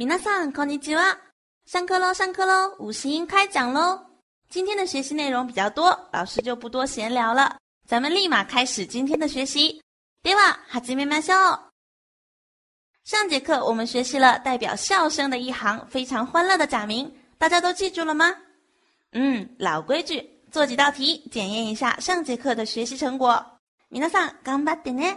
皆さんこんにちは。上课喽，上课喽，五十音开讲喽。今天的学习内容比较多，老师就不多闲聊了，咱们立马开始今天的学习。では始めましょう。上节课我们学习了代表笑声的一行非常欢乐的假名，大家都记住了吗？嗯，老规矩，做几道题检验一下上节课的学习成果。皆さん頑張ってね。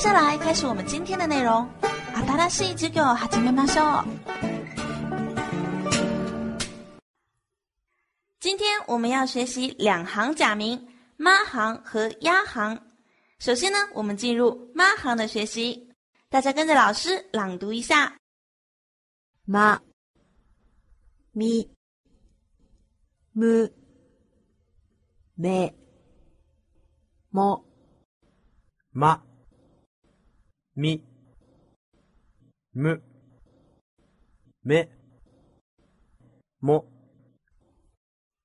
接下来开始我们今天的内容。新しい授業を始めましょう。今天我们要学习两行假名“妈行”和“鸭行”。首先呢，我们进入“妈行”的学习，大家跟着老师朗读一下。ま、み、む、め、も、ま、 み、む、め、も、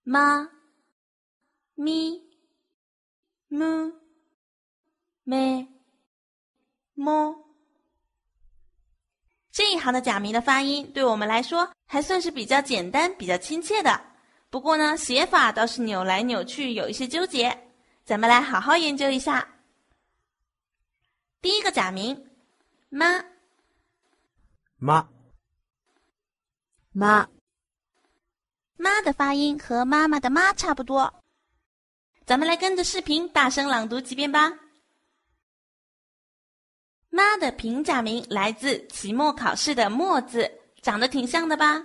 妈、咪、む、め、も。这一行的假名的发音对我们来说还算是比较简单、比较亲切的。不过呢，写法倒是扭来扭去，有一些纠结。咱们来好好研究一下。第一个假名“ 妈妈妈、”，妈的发音和妈妈的“妈”差不多。咱们来跟着视频大声朗读几遍吧。妈的平假名来自期末考试的“末”字，长得挺像的吧？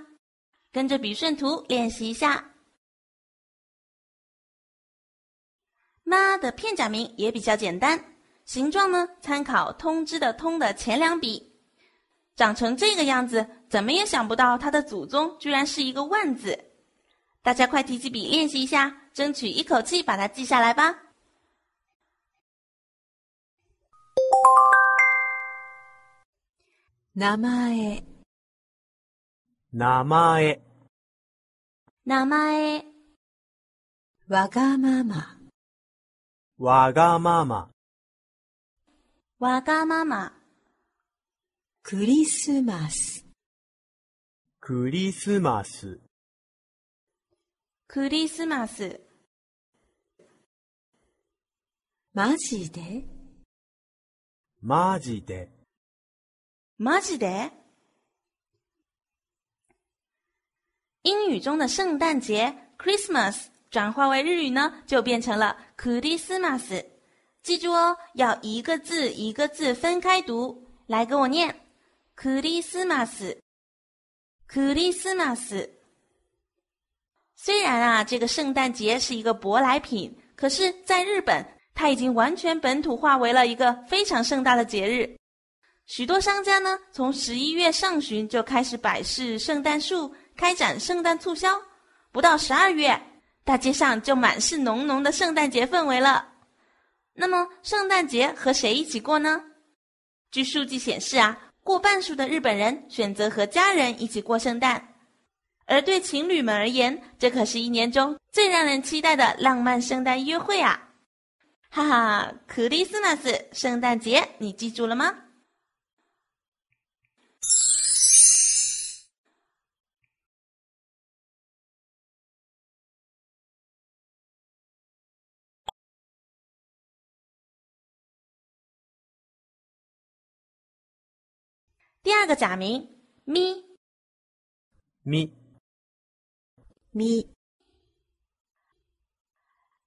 跟着笔顺图练习一下。妈的片假名也比较简单，形状呢参考“通知”的“通”的前两笔，长成这个样子，怎么也想不到它的祖宗居然是一个“万”字。大家快提起笔练习一下，争取一口气把它记下来吧。名前、名前、名前、わがまま、わがまま、 わがまま、クリスマス、クリスマス、クリスマス、マジで、マジで、マジで？英语中的圣诞节 （Christmas） 转化为日语呢，就变成了クリスマス。记住哦，要一个字一个字分开读。来，跟我念：クリスマス，クリスマス。虽然啊，这个圣诞节是一个舶来品，可是在日本，它已经完全本土化为了一个非常盛大的节日。许多商家呢，从十一月上旬就开始摆饰圣诞树，开展圣诞促销。不到十二月，大街上就满是浓浓的圣诞节氛围了。 那么，圣诞节和谁一起过呢？据数据显示啊，过半数的日本人选择和家人一起过圣诞。而对情侣们而言，这可是一年中最让人期待的浪漫圣诞约会啊！哈哈，クリスマス，圣诞节，你记住了吗？ 第二个假名咪咪咪、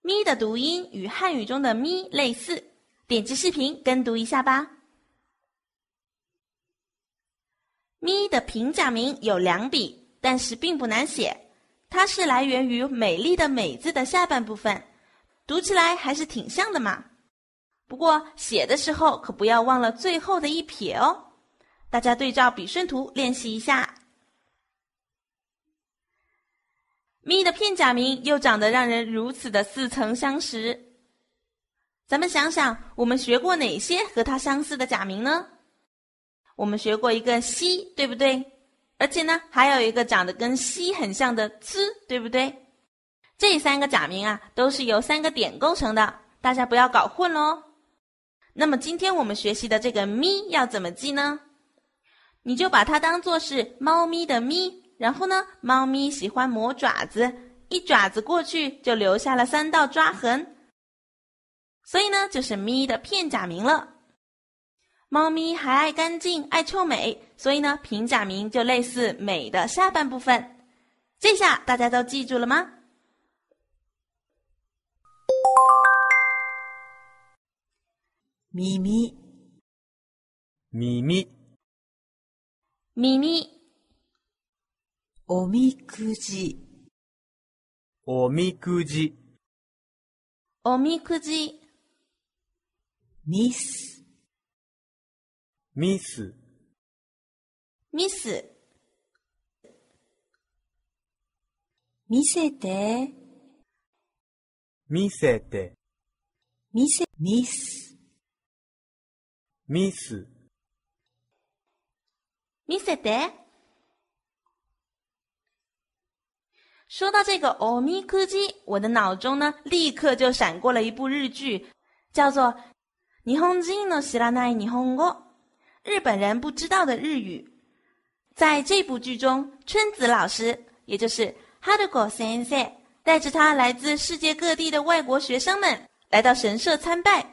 咪的读音与汉语中的咪类似，点击视频跟读一下吧。咪的平假名有两笔，但是并不难写，它是来源于美丽的“美”字的下半部分，读起来还是挺像的嘛。不过写的时候可不要忘了最后的一撇哦。大家对照笔顺图练习一下。咪的片假名又长得让人如此的似曾相识。咱们想想，我们学过哪些和它相似的假名呢？我们学过一个“西”，对不对？而且呢，还有一个长得跟“西”很像的“呲”，对不对？这三个假名啊，都是由三个点构成的，大家不要搞混喽。那么今天我们学习的这个“咪”要怎么记呢？你就把它当做是猫咪的“咪”，然后呢，猫咪喜欢磨爪子，一爪子过去就留下了三道抓痕。所以呢，就是咪的片假名了。猫咪还爱干净、爱臭美，所以呢，平假名就类似美的下半部分。这下大家都记住了吗？咪咪、咪咪、おみくじ、おみくじ、おみくじ、ミス、ミス、ミス、見せて、見せて、見せ、ミス、ミス、見せて。说到这个“おみくじ”，我的脑中呢立刻就闪过了一部日剧，叫做《日本人の知らない日本語》，日本人不知道的日语。在这部剧中，春子老师，也就是哈德果先生，带着他来自世界各地的外国学生们来到神社参拜。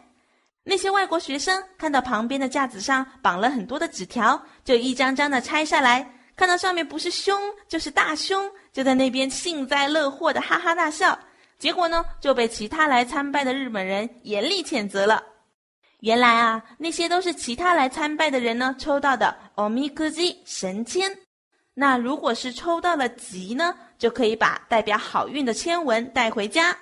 那些外国学生看到旁边的架子上绑了很多的纸条，就一张张的拆下来。看到上面不是凶就是大凶，就在那边幸灾乐祸的哈哈大笑。结果呢，就被其他来参拜的日本人严厉谴责了。原来啊，那些都是其他来参拜的人呢抽到的“欧米克吉”神签。那如果是抽到了“吉”呢，就可以把代表好运的签文带回家。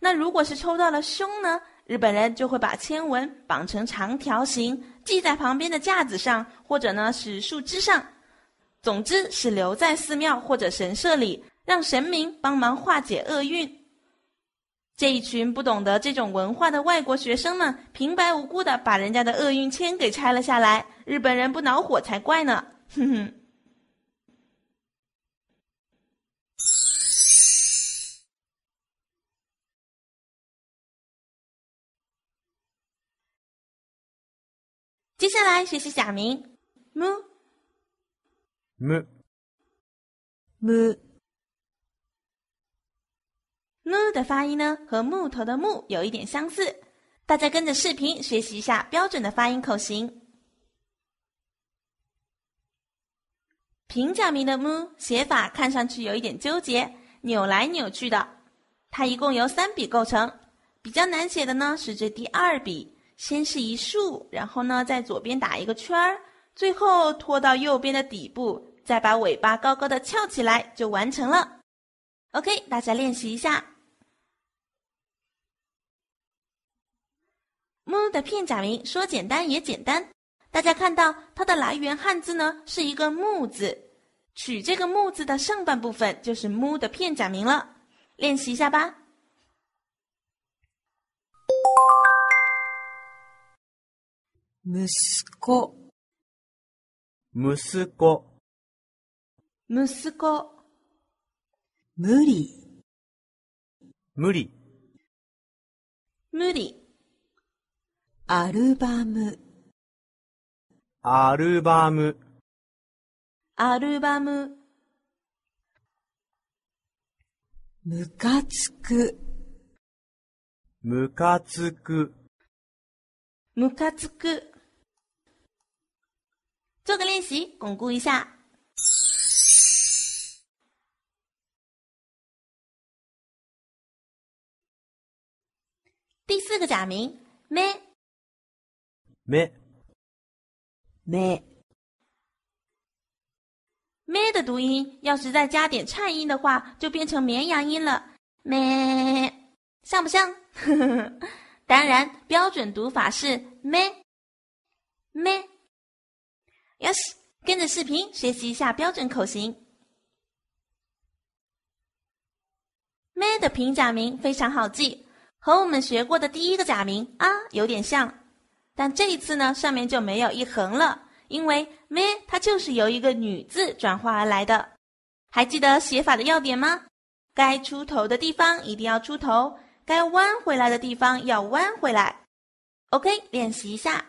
那如果是抽到了“凶”呢，日本人就会把签文绑成长条形，系在旁边的架子上，或者呢是树枝上。总之是留在寺庙或者神社里，让神明帮忙化解厄运。这一群不懂得这种文化的外国学生们，平白无故的把人家的厄运签给拆了下来，日本人不恼火才怪呢！哼哼。接下来学习假名，mu。む、む、mu 的发音呢，和木头的木有一点相似。大家跟着视频学习一下标准的发音口型。平假名的 mu 写法看上去有一点纠结，扭来扭去的。它一共由三笔构成，比较难写的呢是这第二笔，先是一竖，然后呢在左边打一个圈儿，最后拖到右边的底部。再把尾巴高高的翘起来，就完成了。OK，大家练习一下。木的片假名说简单也简单，大家看到它的来源汉字呢是一个木字，取这个木字的上半部分就是木的片假名了。练习一下吧。息子、息子、息子、無理、無理、無理、アルバム、アルバム、アルバム、ムカつく、ムカつく、ムカつく。做个练习，巩固一下。第四个假名咩咩咩、咩的读音要是再加点颤音的话，就变成绵羊音了。咩，像不像？当然，标准读法是咩咩。要是跟着视频学习一下标准口型。咩的平假名非常好记，和我们学过的第一个假名啊有点像，但这一次呢，上面就没有一横了。因为咩它就是由一个女字转化而来的，还记得写法的要点吗？该出头的地方一定要出头，该弯回来的地方要弯回来。OK，练习一下。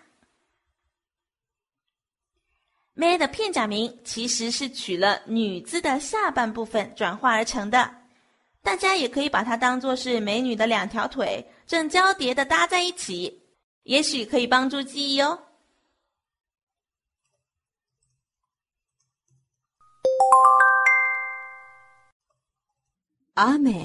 咩的片假名其实是取了女字的下半部分转化而成的，大家也可以把它当做是美女的两条腿正交叠的搭在一起，也许可以帮助记忆哦。雨、雨、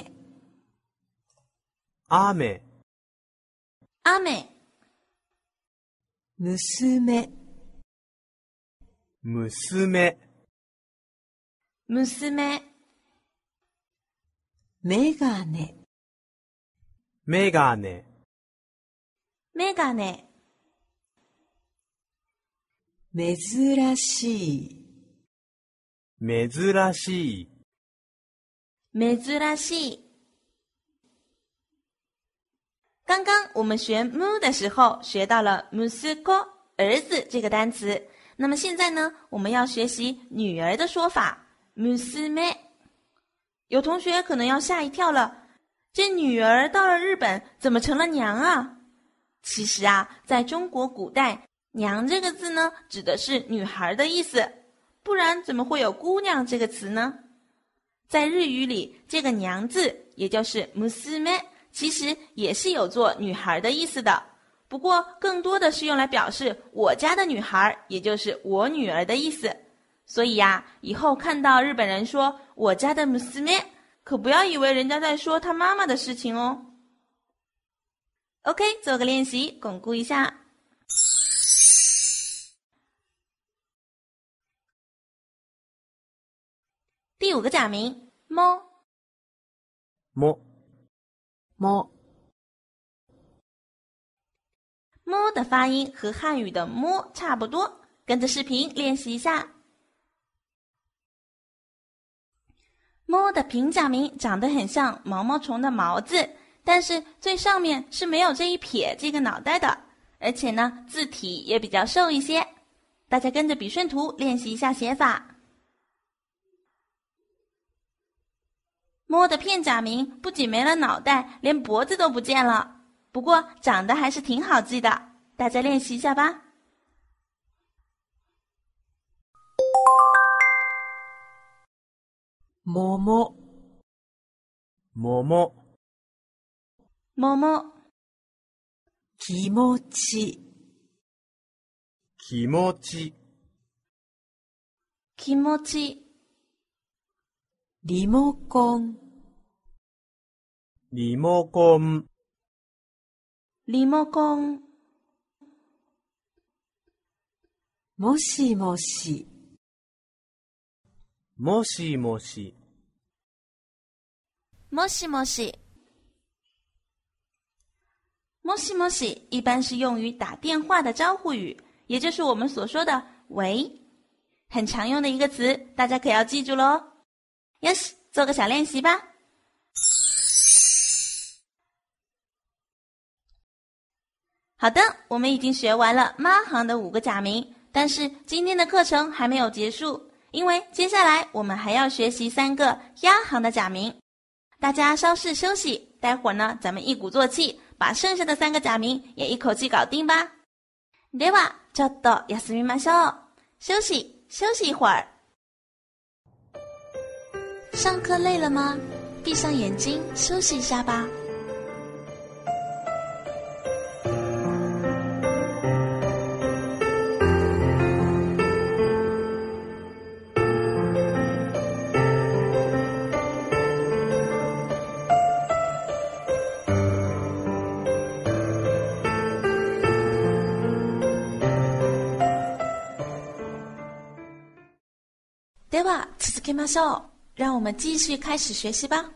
雨、娘、娘、娘、メガネ、メガネ、メガネ、珍しい、珍しい、珍しい。刚刚我们学 mu 的时候，学到了 musuko 儿子这个单词。那么现在呢，我们要学习女儿的说法 musume。有同学可能要吓一跳了，这女儿到了日本怎么成了娘啊？其实啊，在中国古代，“娘”这个字呢，指的是女孩的意思，不然怎么会有“姑娘”这个词呢？在日语里，这个“娘”字，也就是 musume，其实也是有做女孩的意思的，不过更多的是用来表示我家的女孩，也就是我女儿的意思。所以呀，以后看到日本人说我家的 musume，可不要以为人家在说他妈妈的事情哦。OK，做个练习，巩固一下。第五个假名猫，も、も、摸的发音和汉语的摸差不多，跟着视频练习一下。摸的平假名长得很像毛毛虫的毛字，但是最上面是没有这一撇这个脑袋的，而且呢字体也比较瘦一些。大家跟着笔顺图练习一下写法。摸的片假名不仅没了脑袋，连脖子都不见了。不过长得还是挺好记的，大家练习一下吧。もも、もも、摸摸気持ち、気持ち、気持ちリモコン、リモコン、 リモコンもしもし、もしもし、もしもし。もしもし一般是用于打电话的招呼语，也就是我们所说的“喂”，很常用的一个词，大家可要记住喽。Yes，做个小练习吧。 好的，我们已经学完了妈行的五个假名，但是今天的课程还没有结束，因为接下来我们还要学习三个押行的假名。大家稍事休息，待会儿呢，咱们一鼓作气，把剩下的三个假名也一口气搞定吧。では、ちょっと休みましょう。休息，休息一会儿。上课累了吗？闭上眼睛休息一下吧。 続けましょう。让我们继续开始学习吧。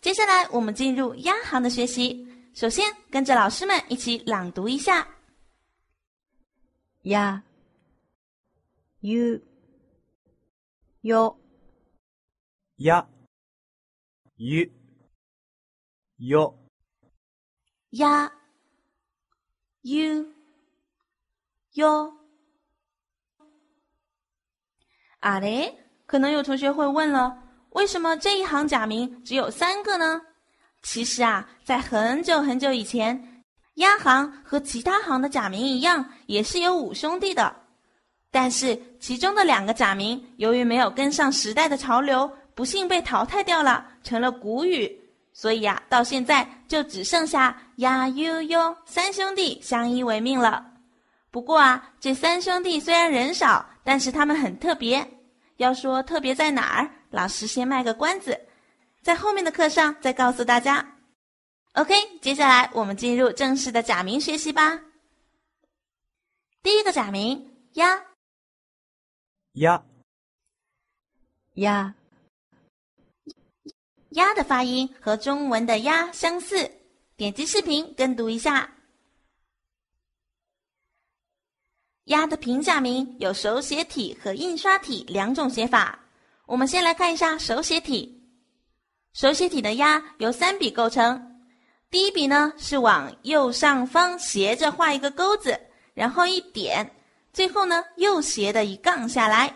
接下来我们进入央行的学习。首先，跟着老师们一起朗读一下。や、ゆ、よ、や、ゆ、よ、呀、ゆ、よ。 啊嘞，可能有同学会问了，为什么这一行假名只有三个呢？其实啊，在很久很久以前，押行和其他行的假名一样，也是有五兄弟的。但是其中的两个假名，由于没有跟上时代的潮流，不幸被淘汰掉了，成了古语。所以啊，到现在就只剩下呀、悠悠三兄弟相依为命了。不过啊，这三兄弟虽然人少，但是他们很特别。要说特别在哪儿，老师先卖个关子，在后面的课上再告诉大家。OK，接下来我们进入正式的假名学习吧。第一个假名呀，や、や、呀的发音和中文的鸭相似。点击视频跟读一下。鸭的平假名有手写体和印刷体两种写法。我们先来看一下手写体。手写体的鸭由三笔构成，第一笔呢是往右上方斜着画一个钩子，然后一点，最后呢又斜的一杠下来，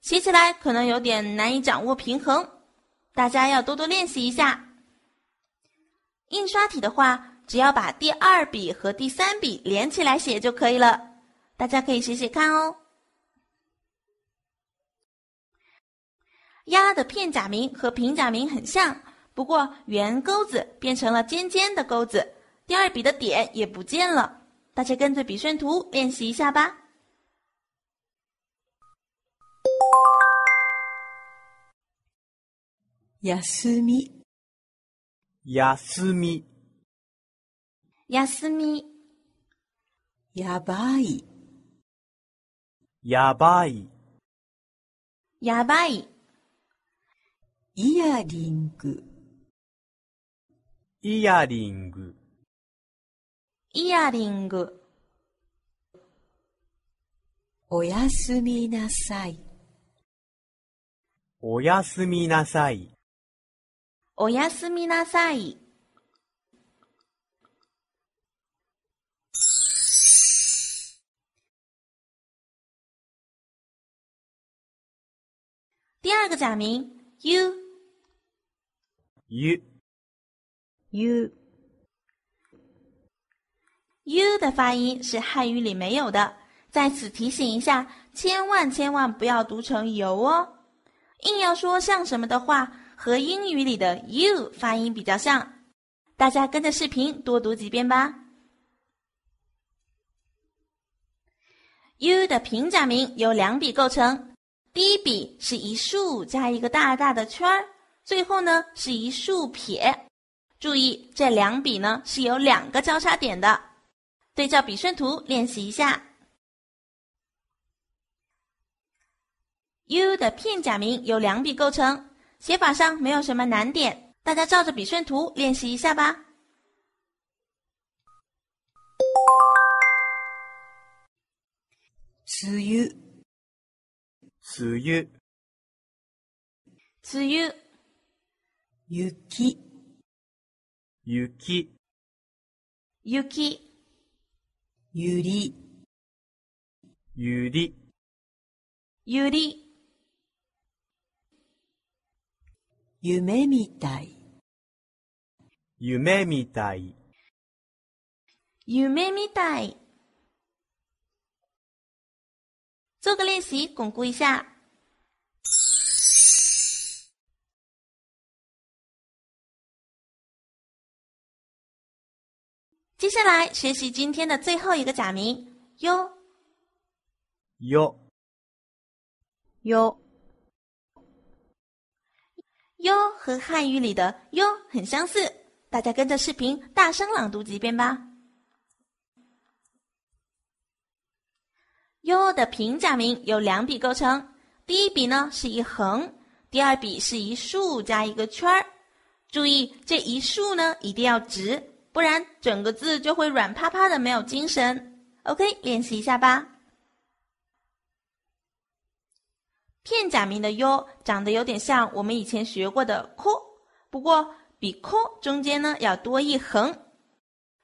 写起来可能有点难以掌握平衡，大家要多多练习一下。印刷体的话，只要把第二笔和第三笔连起来写就可以了。大家可以写写看哦。鸭的片假名和平假名很像，不过圆钩子变成了尖尖的钩子，第二笔的点也不见了。大家跟着笔顺图练习一下吧。休み、休み、休み、やばい、 やばい、やばい、イヤリング、イヤリング、イヤリング、おやすみなさい、おやすみなさい、おやすみなさい。第二个假名 u u u u 的发音是汉语里没有的，在此提醒一下，千万千万不要读成油哦。硬要说像什么的话，和英语里的 you 发音比较像。大家跟着视频多读几遍吧。u 的平假名由两笔构成，第一笔是一竖加一个大大的圈儿，最后呢是一竖撇。注意，这两笔呢是有两个交叉点的。对照笔顺图练习一下。u 的片假名由两笔构成，写法上没有什么难点，大家照着笔顺图练习一下吧。つゆ、つゆ、梅雨、ゆき、ゆき、雪、ゆり、ゆり、ゆり、夢みたい、夢みたい、夢みたい。做个练习，巩固一下。接下来学习今天的最后一个假名“哟哟。哟、”。哟和汉语里的“哟”很相似，大家跟着视频大声朗读几遍吧。哟的平假名由两笔构成，第一笔呢是一横，第二笔是一竖加一个圈儿。注意这一竖呢一定要直，不然整个字就会软趴趴的，没有精神。OK，练习一下吧。片假名的哟长得有点像我们以前学过的科，不过比科中间呢要多一横。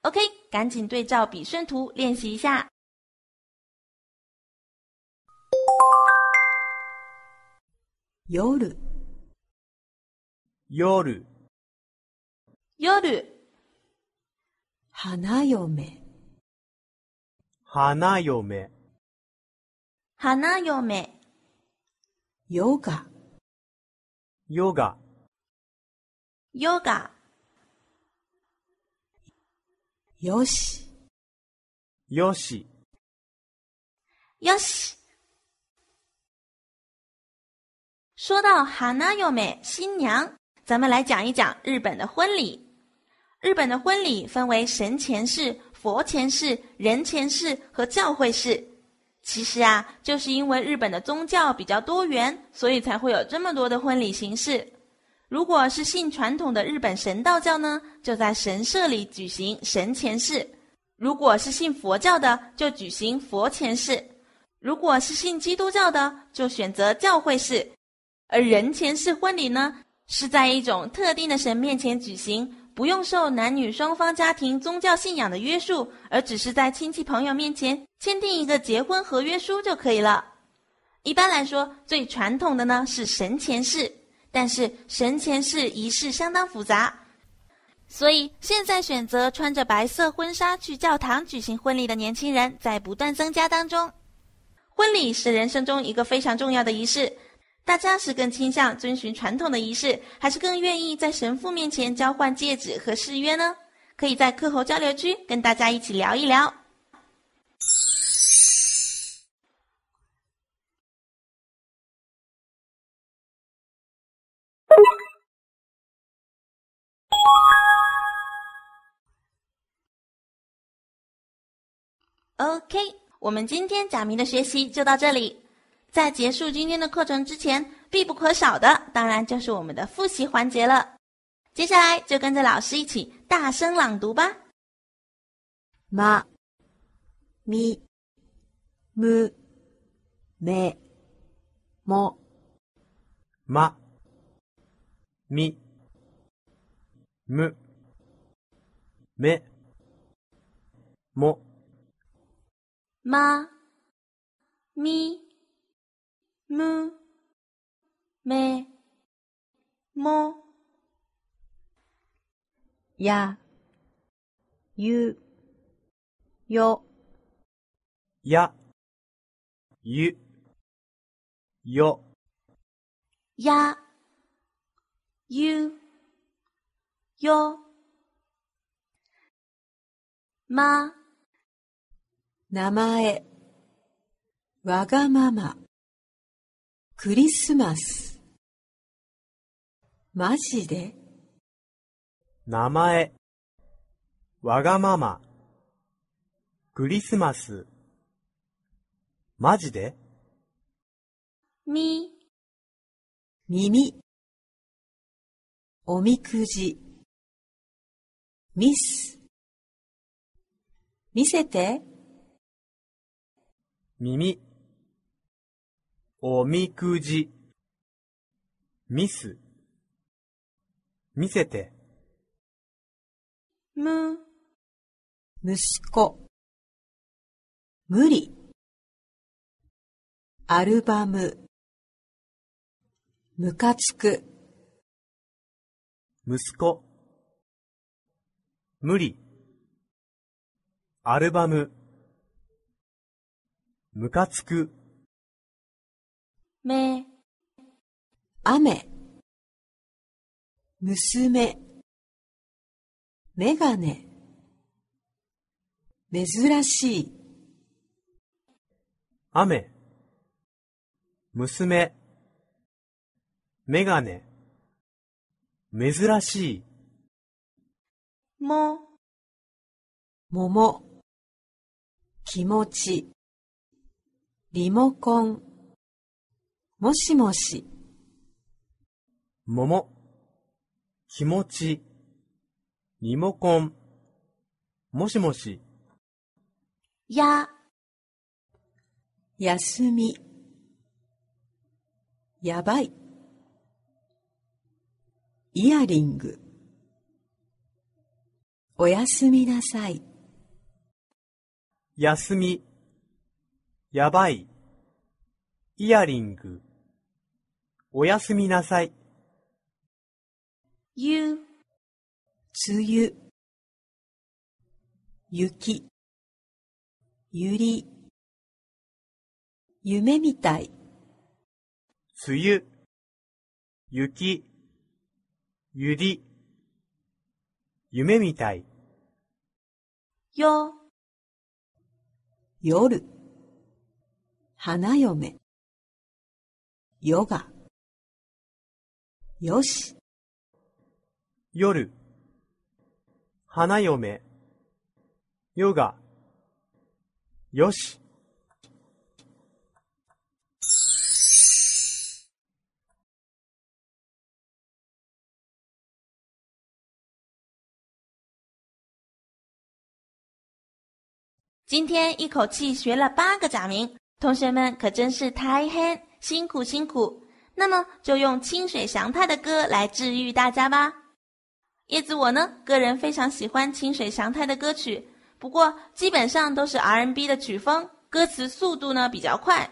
OK，赶紧对照笔顺图练习一下。夜。夜、夜、花嫁、花嫁、花嫁、ヨガ、ヨガ、ヨガ、よし、よし、よし。说到哈娜优美新娘，咱们来讲一讲日本的婚礼。日本的婚礼分为神前式、佛前式、人前式和教会式。其实啊，就是因为日本的宗教比较多元，所以才会有这么多的婚礼形式。如果是信传统的日本神道教呢，就在神社里举行神前式；如果是信佛教的，就举行佛前式；如果是信基督教的，就选择教会式。而人前式婚礼呢，是在一种特定的神面前举行，不用受男女双方家庭宗教信仰的约束，而只是在亲戚朋友面前签订一个结婚合约书就可以了。一般来说，最传统的呢是神前式，但是神前式仪式相当复杂，所以现在选择穿着白色婚纱去教堂举行婚礼的年轻人在不断增加当中。婚礼是人生中一个非常重要的仪式。大家是更倾向遵循传统的仪式，还是更愿意在神父面前交换戒指和誓约呢？可以在课后交流区跟大家一起聊一聊。OK，我们今天假名的学习就到这里。在结束今天的课程之前，必不可少的当然就是我们的复习环节了。接下来就跟着老师一起大声朗读吧。ま、み、む、め、も、ま、み、む、め、も、ま、み、 む、め、も、や、ゆ、よ、や、ゆ、よ、や、ゆ、よ、ま、名前、わがまま、クリスマス。マジで？名前、わがまま、クリスマス。マジで？み、耳。おみくじ。ミス。見せて。耳、おみくじ、ミス、見せて、む、息子。無理。アルバム。ムカつく。息子、無理、アルバム、ムカつく、め、雨。娘。メガネ。珍しい。雨、娘、メガネ、珍しい、も、桃。気持ち。リモコン。もしもし、桃、気持ち、リモコン、もしもし、呀、休み。やばい。イヤリング。おやすみなさい。休み、やばい、イヤリング、おやすみなさい、ゆ、梅雨。雪。ゆり。夢みたい。梅雨、雪、ゆり、夢みたい、よ、夜。花嫁。ヨガ。よし。夜、花嫁、ヨガ、よし。今天一口气学了八个假名，同学们可真是太黑，辛苦辛苦。 那么就用清水祥太的歌来治愈大家吧。叶子我呢，个人非常喜欢清水祥太的歌曲，不过基本上都是 R&B 的曲风，歌词速度呢比较快，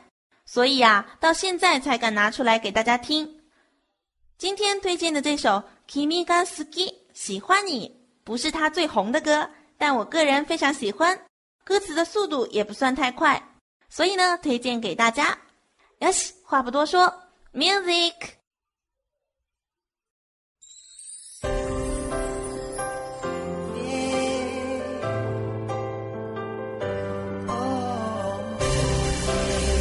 所以啊，到现在才敢拿出来给大家听。今天推荐的这首《Kimi ga Suki》喜欢你，不是他最红的歌，但我个人非常喜欢。歌词的速度也不算太快，所以呢，推荐给大家。哟西，话不多说，music。